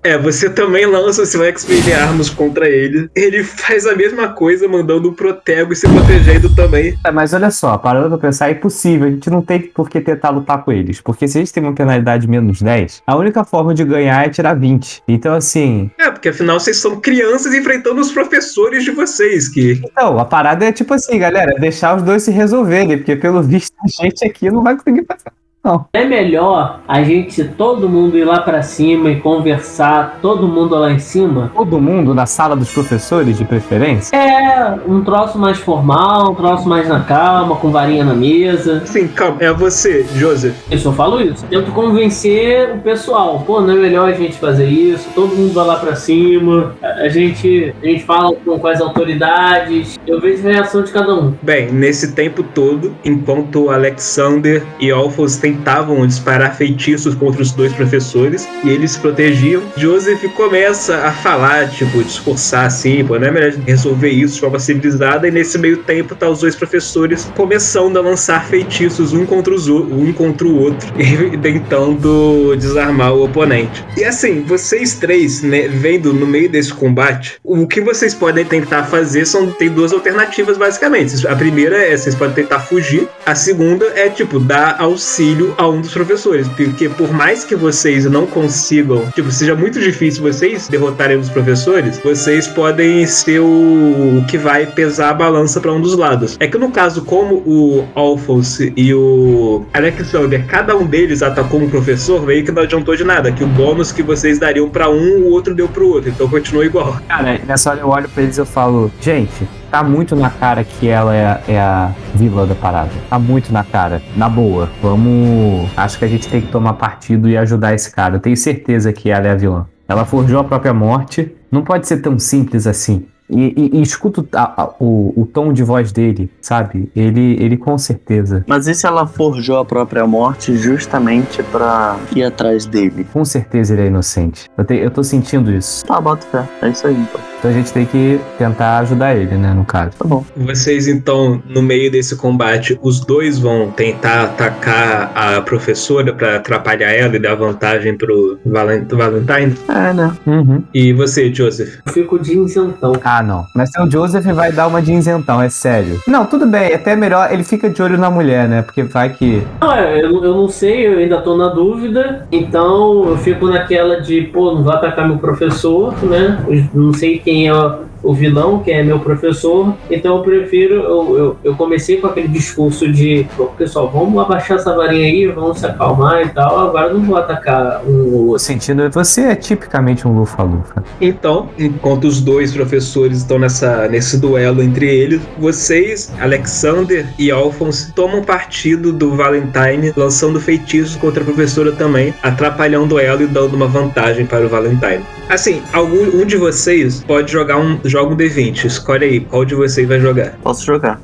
É, você também lança o seu Expelliarmus contra ele. Ele faz a mesma coisa, mandando o Protego e se protegendo também. É, Mas olha só, parando pra pensar, é impossível. A gente não tem por que tentar lutar com eles. Porque se gente tem uma penalidade menos 10, a única forma de ganhar é tirar 20. Então, assim. É, porque afinal vocês são crianças enfrentando os professores de vocês, que Então, a parada é tipo assim, galera, deixar os dois se resolverem. Porque pelo visto a gente aqui não vai conseguir passar. É melhor a gente, todo mundo ir lá pra cima e conversar, todo mundo lá em cima? Todo mundo na sala dos professores, de preferência. É, um troço mais formal, um troço mais na calma, com varinha na mesa. Assim, calma, é você, Joseph. Eu só falo isso. Tento convencer o pessoal. Pô, não é melhor a gente fazer isso? Todo mundo vai lá pra cima. A gente, a gente fala com, as autoridades. Eu vejo a reação de cada um. Bem, nesse tempo todo, enquanto Alexander e Alphonse tentavam disparar feitiços contra os dois professores e eles se protegiam, Joseph começa a falar, tipo, discursar assim, pô, não é melhor resolver isso de forma civilizada, e nesse meio tempo tá os dois professores começando a lançar feitiços um contra, os, um contra o outro e tentando desarmar o oponente. E assim, vocês três, né, vendo no meio desse combate, o que vocês podem tentar fazer são tem duas alternativas basicamente. A primeira é vocês podem tentar fugir, a segunda é tipo dar auxílio a um dos professores, porque por mais que vocês não consigam, tipo, seja muito difícil vocês derrotarem os professores, vocês podem ser o, que vai pesar a balança para um dos lados. É que no caso, como o Alphonse e o Alexander, cada um deles atacou um professor, meio que não adiantou de nada, que o bônus que vocês dariam para um, o outro deu pro outro, então continua igual. Cara, nessa hora eu olho pra eles e eu falo, gente, tá muito na cara que ela é, a- é a vilã da parada. Tá muito na cara. Na boa. Vamos. Acho que a gente tem que tomar partido e ajudar esse cara. Eu tenho certeza que ela é a vilã. Ela forjou a própria morte. Não pode ser tão simples assim. E, e, e escuta o, o tom de voz dele, sabe? Ele, ele com certeza, Mas e se ela forjou a própria morte justamente pra ir atrás dele? com certeza ele é inocente. Eu, te, eu tô sentindo isso. Tá, bota fé. É isso aí, então. Então a gente tem que tentar ajudar ele, né, no caso. Tá bom. Vocês então, no meio desse combate, os dois vão tentar atacar a professora para atrapalhar ela e dar vantagem pro Valen- Valentine. É, né? Uhum. E você, Joseph? Eu fico de isentão. Ah, não. Mas seu Joseph vai dar uma de isentão, é sério. Não, tudo bem, é até melhor. Ele fica de olho na mulher, né? Porque vai que. Não, é, eu, eu não sei, eu ainda tô na dúvida. Então eu fico naquela de, pô, não vai atacar meu professor, né? Eu não sei quem é o vilão, que é meu professor. Então eu prefiro. Eu, eu, eu comecei com aquele discurso de: "Pô, pessoal, vamos abaixar essa varinha aí, vamos se acalmar e tal. Agora não vou atacar um. O sentido, você é tipicamente um lufa-lufa. Então, enquanto os dois professores estão nessa, nesse duelo entre eles, vocês, Alexander e Alphonse, tomam partido do Valentine, lançando feitiços contra a professora também, atrapalhando ela e dando uma vantagem para o Valentine. Assim, algum um de vocês pode jogar um, joga um D20. Escolhe aí qual de vocês vai jogar. Posso jogar.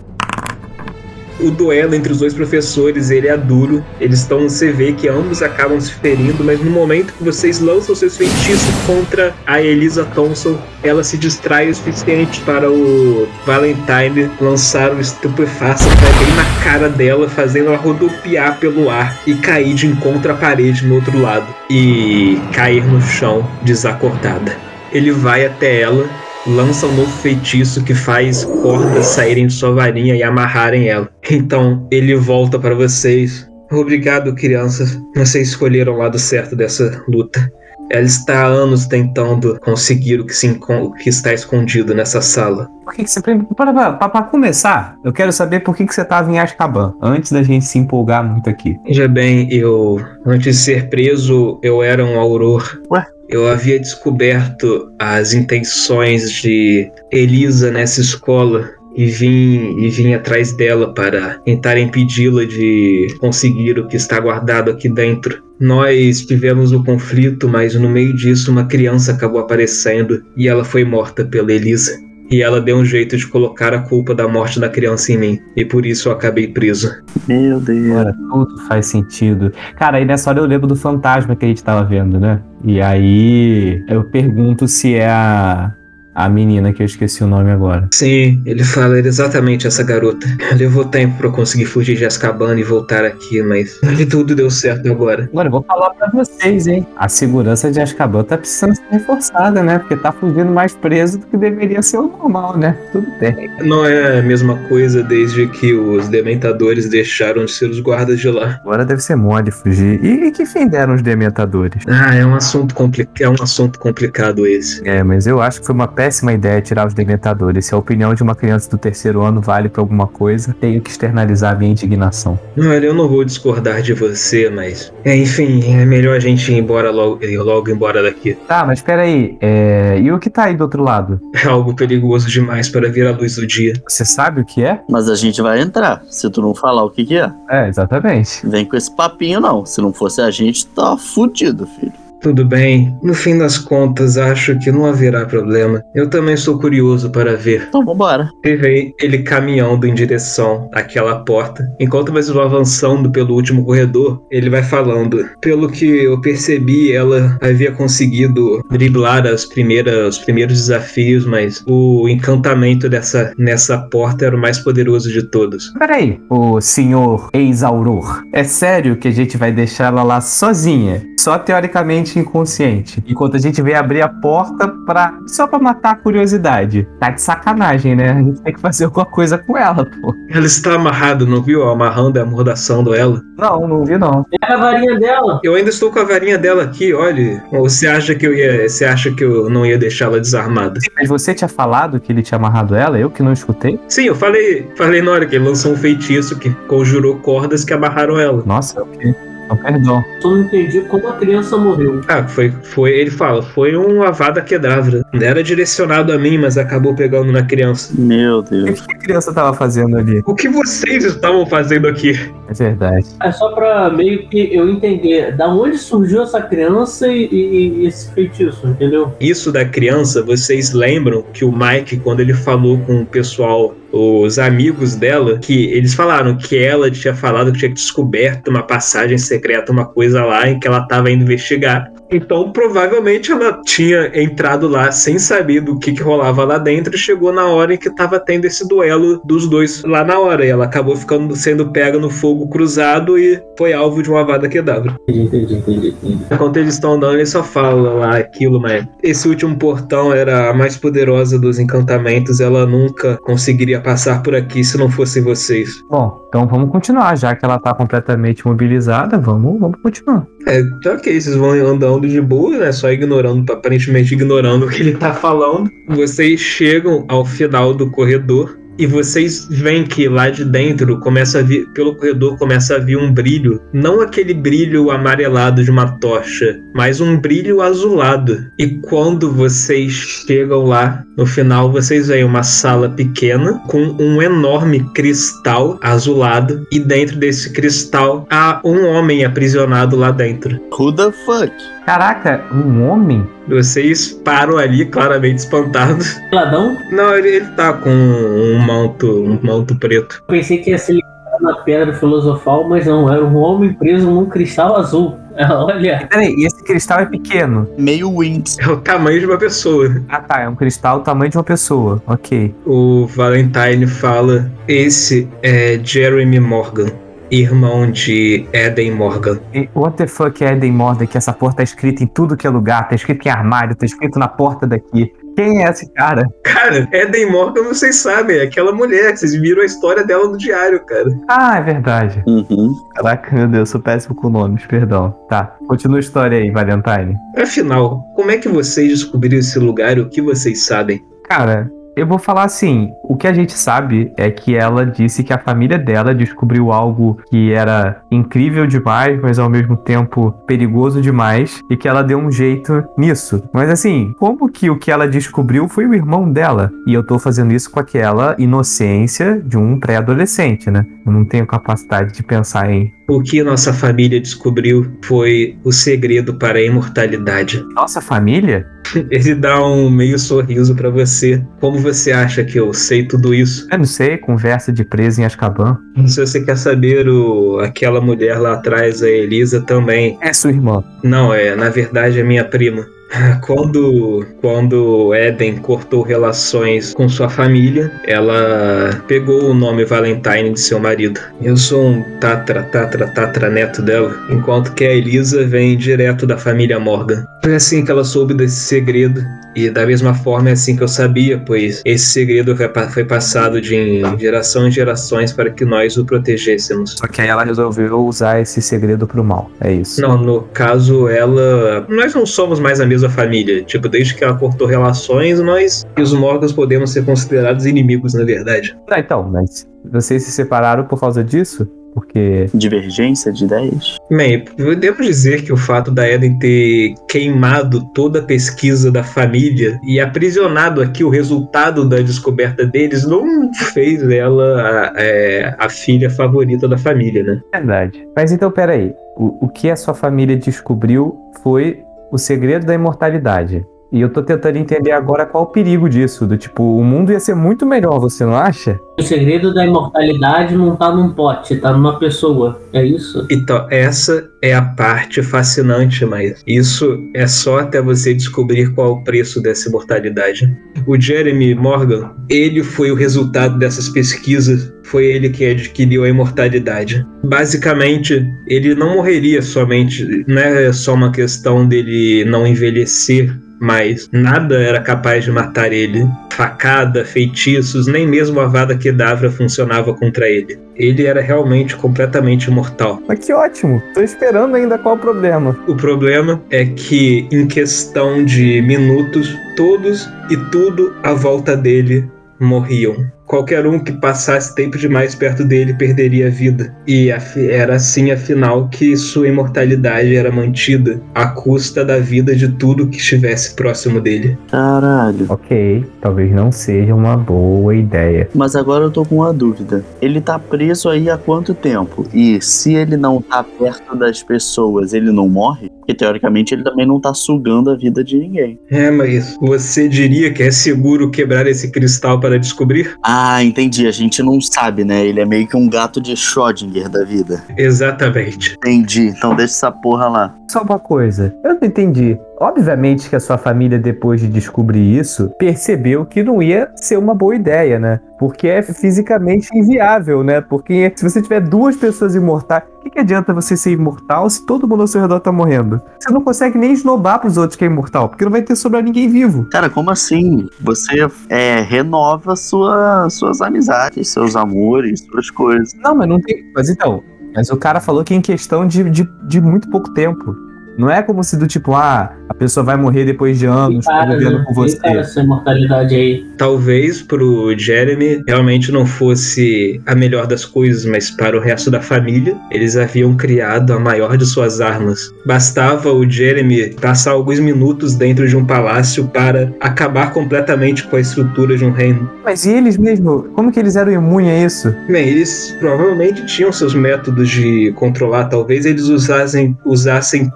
O duelo entre os dois professores ele é duro. Eles estão, você vê que ambos acabam se ferindo, mas no momento que vocês lançam seus feitiços contra a Elisa Thompson, ela se distrai o suficiente para o Valentine lançar o estupefaça que vai bem na cara dela, fazendo ela rodopiar pelo ar e cair de encontro à parede no outro lado e cair no chão desacordada. Ele vai até ela lança um novo feitiço que faz cordas saírem de sua varinha e amarrarem ela. Então ele volta para vocês. Obrigado, crianças. Vocês escolheram o lado certo dessa luta. Ela está há anos tentando conseguir o que, se o que está escondido nessa sala. Por que, que você. Para, para, para, para começar, eu quero saber por que, que você tava em Azkaban, antes da gente se empolgar muito aqui. Veja bem, eu, antes de ser preso, eu era um auror. Ué? Eu havia descoberto as intenções de Elisa nessa escola e vim, e vim atrás dela para tentar impedi-la de conseguir o que está guardado aqui dentro. Nós tivemos o conflito, mas no meio disso uma criança acabou aparecendo e ela foi morta pela Elisa. E ela deu um jeito de colocar a culpa da morte da criança em mim, e por isso eu acabei preso. Meu Deus. Agora tudo faz sentido. Cara, aí nessa hora eu lembro do fantasma que a gente tava vendo, né? E aí eu pergunto se é a, a menina que eu esqueci o nome agora. Sim, ele fala exatamente essa garota. Levou tempo pra eu conseguir fugir de Azkaban e voltar aqui, mas de tudo deu certo agora. Agora eu vou falar pra vocês, hein? A segurança de Azkaban tá precisando ser reforçada, né? Porque tá fugindo mais preso do que deveria ser o normal, né? Tudo bem. Não é a mesma coisa desde que os dementadores deixaram de ser os guardas de lá. Agora deve ser mole fugir. E, e que fim deram os dementadores? Ah, é um assunto complicado, é um assunto complicado esse. É, mas eu acho que foi uma péssima ideia tirar os dementadores. Se a opinião de uma criança do terceiro ano vale pra alguma coisa, tenho que externalizar a minha indignação. Olha, eu não vou discordar de você, mas é, enfim, é melhor a gente ir embora logo, ir logo embora daqui. Tá, mas peraí. É... E o que tá aí do outro lado? É algo perigoso demais para vir à luz do dia. Você sabe o que é? Mas a gente vai entrar, se tu não falar o que que é. É, exatamente. Vem com esse papinho não. Se não fosse a gente, tá fudido, filho. Tudo bem, no fim das contas, acho que não haverá problema. Eu também sou curioso para ver. Então vambora. Vê ele caminhando em direção àquela porta. Enquanto vocês vão avançando pelo último corredor, ele vai falando. Pelo que eu percebi, ela havia conseguido driblar as primeiras, os primeiros desafios, mas o encantamento dessa, nessa porta era o mais poderoso de todos. Peraí, o senhor ex-auror. É sério que a gente vai deixar ela lá sozinha? Só teoricamente inconsciente. Enquanto a gente vem abrir a porta pra. só pra matar a curiosidade. Tá de sacanagem, né? A gente tem que fazer alguma coisa com ela, pô. Ela está amarrada, não viu? Amarrando e amordaçando ela. Não, não vi não. Pega a varinha dela. Eu ainda estou com a varinha dela aqui, olha. Ou você acha que eu ia. Você acha que eu não ia deixá-la desarmada? Mas você tinha falado que ele tinha amarrado ela, eu que não escutei? Sim, eu falei, falei na hora que ele lançou um feitiço que conjurou cordas que amarraram ela. Nossa, ok. Então, perdão. Só não entendi como a criança morreu. Ah, foi, foi, ele fala, foi um avada kedavra. Não era direcionado a mim, mas acabou pegando na criança. Meu Deus. o que a criança tava fazendo ali? O que vocês estavam fazendo aqui? É verdade. É só pra meio que eu entender da onde surgiu essa criança e, e- e esse feitiço, entendeu? Isso da criança, vocês lembram que o Mike, quando ele falou com o pessoal, os amigos dela, que eles falaram que ela tinha falado que tinha descoberto uma passagem secreta, uma coisa lá em que ela estava indo investigar. Então, provavelmente ela tinha entrado lá sem saber do que, que rolava lá dentro e chegou na hora em que estava tendo esse duelo dos dois lá na hora. E ela acabou ficando sendo pega no fogo cruzado e foi alvo de uma vada quedavra. Entendi, entendi, entendi. Enquanto eles estão andando, ele só fala lá aquilo, mas esse último portão era a mais poderosa dos encantamentos. Ela nunca conseguiria passar por aqui se não fossem vocês. Bom, então vamos continuar. Já que ela tá completamente mobilizada, vamos, vamos continuar. É, tá ok, vocês vão andando de boa, né? Só ignorando, aparentemente ignorando o que ele tá falando. Vocês chegam ao final do corredor e vocês veem que lá de dentro começa a vir, pelo corredor começa a vir um brilho, não aquele brilho amarelado de uma tocha, mas um brilho azulado. E quando vocês chegam lá, no final vocês veem uma sala pequena com um enorme cristal azulado e dentro desse cristal há um homem aprisionado lá dentro. Who the fuck? Caraca, um homem? Vocês param ali claramente espantados. Peladão? Não, ele, ele tá com um manto, um manto preto. Pensei que ia ser ligado na pedra filosofal, mas não, era um homem preso num cristal azul. Olha, Peraí, e esse cristal é pequeno? Meio Winx. É o tamanho de uma pessoa. Ah tá, é um cristal do tamanho de uma pessoa. Ok. O Valentine fala: Esse é Jeremy Morgan, irmão de Eden Morgan. E what the fuck é Eden Morda que essa porra tá escrita em tudo que é lugar, tá escrito em armário, tá escrito na porta daqui. Quem é esse cara? Cara, Eden Morgan vocês sabem, é aquela mulher, vocês viram a história dela no diário, cara. Ah, é verdade. Uhum. Caraca, meu Deus, sou péssimo com nomes, perdão. Tá, continua a história aí, Valentine. Afinal, como é que vocês descobriram esse lugar e o que vocês sabem? Cara, eu vou falar assim: o que a gente sabe é que ela disse que a família dela descobriu algo que era incrível demais, mas ao mesmo tempo perigoso demais, e que ela deu um jeito nisso. Mas assim, como que o que ela descobriu foi o irmão dela? E eu tô fazendo isso com aquela inocência de um pré-adolescente, né? Eu não tenho capacidade de pensar em. O que nossa família descobriu foi o segredo para a imortalidade. Nossa família? Ele dá um meio sorriso pra você. Como você acha que eu sei tudo isso? Eu não sei, conversa de preso em Azkaban. Se você quer saber, o, aquela mulher lá atrás, a Elisa, também. É sua irmã. Não, é, na verdade é minha prima. Quando, quando Eden cortou relações com sua família, ela pegou o nome Valentine de seu marido. Eu sou um tatra, tatra, tatra neto dela, enquanto que a Elisa vem direto da família Morgan. Foi assim que ela soube desse segredo. E da mesma forma é assim que eu sabia, pois esse segredo foi pa- foi passado de geração em gerações para que nós o protegêssemos. Só que aí ela resolveu usar esse segredo pro mal. É isso. Não, no caso, ela. Nós não somos mais a mesma família. Tipo, desde que ela cortou relações, nós e os Morgans podemos ser considerados inimigos, na verdade. Tá, então, mas vocês se separaram por causa disso? Porque. Divergência de ideias? Bem, eu devo dizer que o fato da Eden ter queimado toda a pesquisa da família e aprisionado aqui o resultado da descoberta deles não fez ela a, é, a filha favorita da família, né? Verdade. Mas então, peraí. O, o que a sua família descobriu foi o segredo da imortalidade. E eu tô tentando entender agora qual o perigo disso. Do tipo, o mundo ia ser muito melhor, você não acha? o segredo da imortalidade não tá num pote, tá numa pessoa. É isso? Então, essa é a parte fascinante, mas isso é só até você descobrir qual é o preço dessa imortalidade. O Jeremy Morgan, ele foi o resultado dessas pesquisas, foi ele que adquiriu a imortalidade. Basicamente, ele não morreria somente, não é só uma questão dele não envelhecer mas nada era capaz de matar ele. Facada, feitiços, nem mesmo a Vada Kedavra funcionava contra ele. Ele era realmente completamente imortal. Mas que ótimo. Tô esperando ainda qual o problema. O problema é que, em questão de minutos, todos e tudo à volta dele morriam. Qualquer um que passasse tempo demais perto dele perderia a vida. E era assim, afinal, que sua imortalidade era mantida à custa da vida de tudo que estivesse próximo dele. Caralho. Ok, talvez não seja uma boa ideia. Mas agora eu tô com uma dúvida. Ele tá preso aí há quanto tempo? E se ele não tá perto das pessoas, ele não morre? Porque teoricamente ele também não tá sugando a vida de ninguém. É, mas você diria que é seguro quebrar esse cristal para descobrir? Ah, entendi. A gente não sabe, né? Ele é meio que um gato de Schrödinger da vida. Exatamente. Entendi. Então deixa essa porra lá. Só uma coisa, eu não entendi. Obviamente que a sua família, depois de descobrir isso, percebeu que não ia ser uma boa ideia, né? Porque é fisicamente inviável, né? Porque se você tiver duas pessoas imortais, o que, que adianta você ser imortal se todo mundo ao seu redor tá morrendo? Você não consegue nem esnobar pros outros que é imortal, porque não vai ter sobrar ninguém vivo. Cara, como assim? Você é, renova sua, suas amizades, seus amores, suas coisas. Não, mas não tem. Mas então, mas o cara falou que em questão de, de, de muito pouco tempo. Não é como se do tipo, ah, a pessoa vai morrer depois de anos Para, convivendo né? com você. Para essa imortalidade aí. Talvez pro Jeremy realmente não fosse a melhor das coisas, mas para o resto da família, eles haviam criado a maior de suas armas. Bastava o Jeremy passar alguns minutos dentro de um palácio para acabar completamente com a estrutura de um reino. Mas e eles mesmo? Como que eles eram imunes a isso? Bem, eles provavelmente tinham seus métodos de controlar. Talvez eles usassem, usassem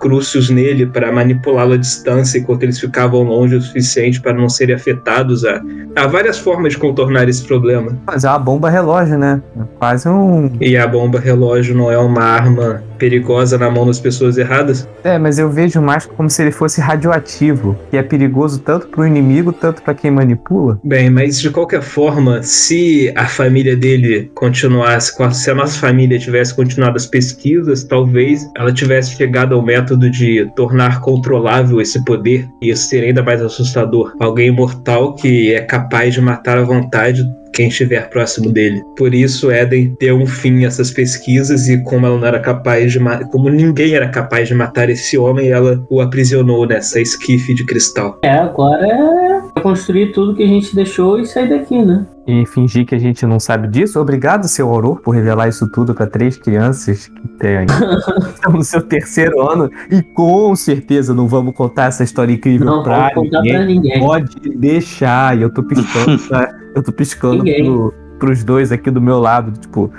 nele para manipulá-lo à distância enquanto eles ficavam longe o suficiente para não serem afetados. Há, há várias formas de contornar esse problema. Mas é uma bomba relógio, né? É Quase um. E a bomba relógio não é uma arma perigosa na mão das pessoas erradas? É, mas eu vejo mais como se ele fosse radioativo, que é perigoso tanto pro inimigo, tanto pra quem manipula. Bem, mas de qualquer forma, se a família dele continuasse, se a nossa família tivesse continuado as pesquisas, talvez ela tivesse chegado ao método de tornar controlável esse poder, e isso ainda mais assustador. Alguém imortal que é capaz de matar à vontade quem estiver próximo dele. Por isso, Eden deu um fim a essas pesquisas e como ela não era capaz de como ninguém era capaz de matar esse homem, ela o aprisionou nessa esquife de cristal. É, agora é construir tudo que a gente deixou e sair daqui, né? E fingir que a gente não sabe disso. Obrigado, seu Auror, por revelar isso tudo pra três crianças que têm estão no seu terceiro ano. E com certeza não vamos contar essa história incrível Não pra vamos contar ninguém. pra ninguém. Pode deixar. E eu tô piscando, pra- eu tô piscando pro, pros dois aqui do meu lado. Tipo,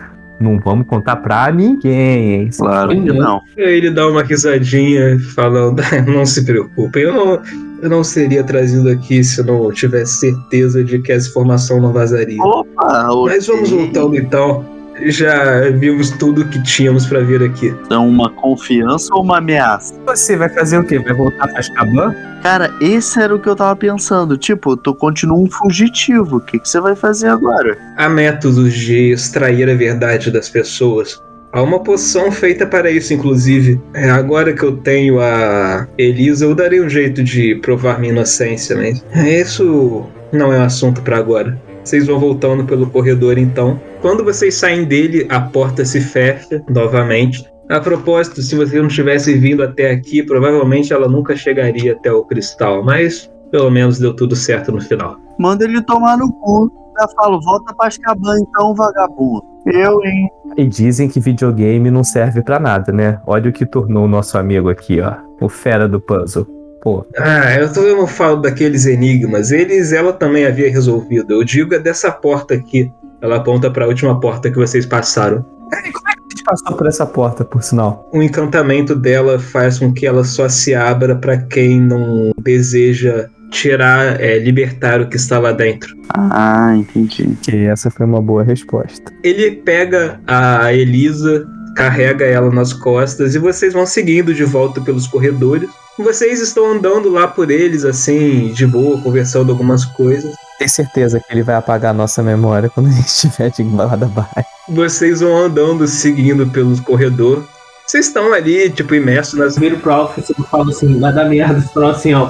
não vamos contar pra ninguém, hein? Claro que não. Ele dá uma risadinha, falando: Não se preocupem, eu não, eu não seria trazido aqui se eu não tivesse certeza de que essa informação não vazaria. Opa, Mas vamos voltando então. Já vimos tudo que tínhamos pra ver aqui. Então, uma confiança ou uma ameaça? Você vai fazer o quê? Vai voltar pra Azkaban? Cara, esse era o que eu tava pensando. Tipo, tu continua um fugitivo. O que, que você vai fazer agora? Há métodos de extrair a verdade das pessoas. Há uma poção feita para isso, inclusive. É, agora que eu tenho a Elisa, eu darei um jeito de provar minha inocência, mas isso não é um assunto para agora. Vocês vão voltando pelo corredor então. Quando vocês saem dele, a porta se fecha novamente. A propósito, se você não tivesse vindo até aqui, provavelmente ela nunca chegaria até o cristal, mas pelo menos deu tudo certo no final. Manda ele tomar no cu. Já falo, volta pra Azkaban então, vagabundo. Eu, hein? E dizem que videogame não serve pra nada, né? Olha o que tornou o nosso amigo aqui, ó. O fera do puzzle. Pô, Ah, eu, tô, eu não falo daqueles enigmas. Eles, ela também havia resolvido. Eu digo é dessa porta aqui. Ela aponta para a última porta que vocês passaram. a gente passou por essa porta, por sinal. O encantamento dela faz com que ela só se abra para quem não deseja tirar, é, libertar o que está lá dentro. Ah, entendi. Que essa foi uma boa resposta. Ele pega a Elisa, carrega ela nas costas e vocês vão seguindo de volta pelos corredores. Vocês estão andando lá por eles, assim, de boa, conversando algumas coisas. Tenho certeza que ele vai apagar a nossa memória quando a gente estiver de balada baixa. Vocês vão andando, seguindo pelos corredores. Vocês estão ali, tipo, imersos nas. Viro pro Alpha e falo assim, vai dar merda. Fala assim, ó,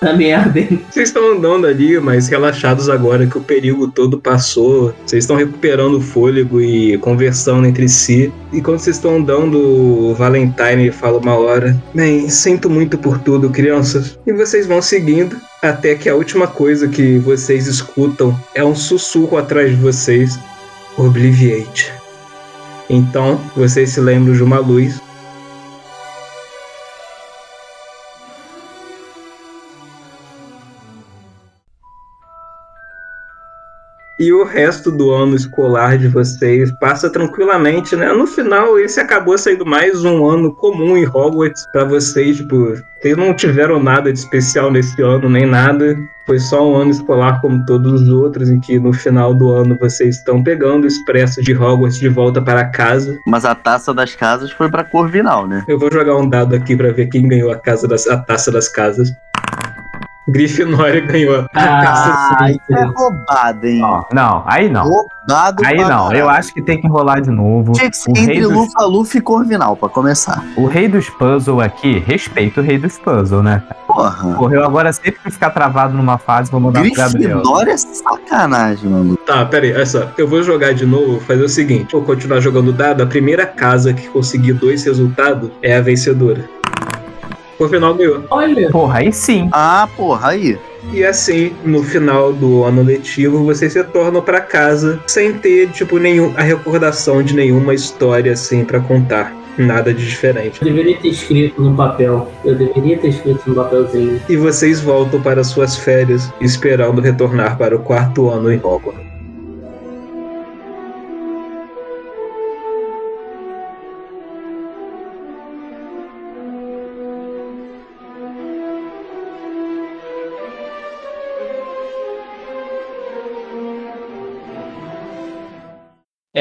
dar merda, hein? Vocês estão andando ali, mas relaxados agora que o perigo todo passou. Vocês estão recuperando o fôlego e conversando entre si. E quando vocês estão andando, o Valentine fala uma hora: Bem, sinto muito por tudo, crianças. E vocês vão seguindo até que a última coisa que vocês escutam é um sussurro atrás de vocês: Obliviate. Então, vocês se lembram de uma luz E o resto do ano escolar de vocês passa tranquilamente, né? No final, esse acabou sendo mais um ano comum em Hogwarts pra vocês, tipo, vocês não tiveram nada de especial nesse ano, nem nada. Foi só um ano escolar como todos os outros, em que no final do ano vocês estão pegando o expresso de Hogwarts de volta para casa. Mas a taça das casas foi pra Corvinal, né? Eu vou jogar um dado aqui pra ver quem ganhou a, casa das, a taça das casas. Grifinória ganhou. Ah, isso é roubado, hein? Ó, não, aí não. Roubado Aí não, caralho. eu acho que tem que rolar de novo. Rei, entre dos, Lufa-Lufa e Corvinal, pra começar. o rei dos puzzles aqui, respeita o rei dos puzzles, né? Porra. Porra, eu agora sempre que ficar travado numa fase, vou mandar pro Gabriel. Grifinória é sacanagem, mano. Tá, pera aí, olha só. Eu vou jogar de novo, fazer o seguinte. Vou continuar jogando dado. A primeira casa que conseguir dois resultados é a vencedora. O final ganhou. Olha, Porra, aí sim. Ah, porra, aí. E assim, no final do ano letivo, vocês retornam pra casa sem ter, tipo, nenhum, a recordação de nenhuma história assim pra contar. Nada de diferente. eu deveria ter escrito no papel. Eu deveria ter escrito no papelzinho. E vocês voltam para suas férias, esperando retornar para o quarto ano em Hogwarts.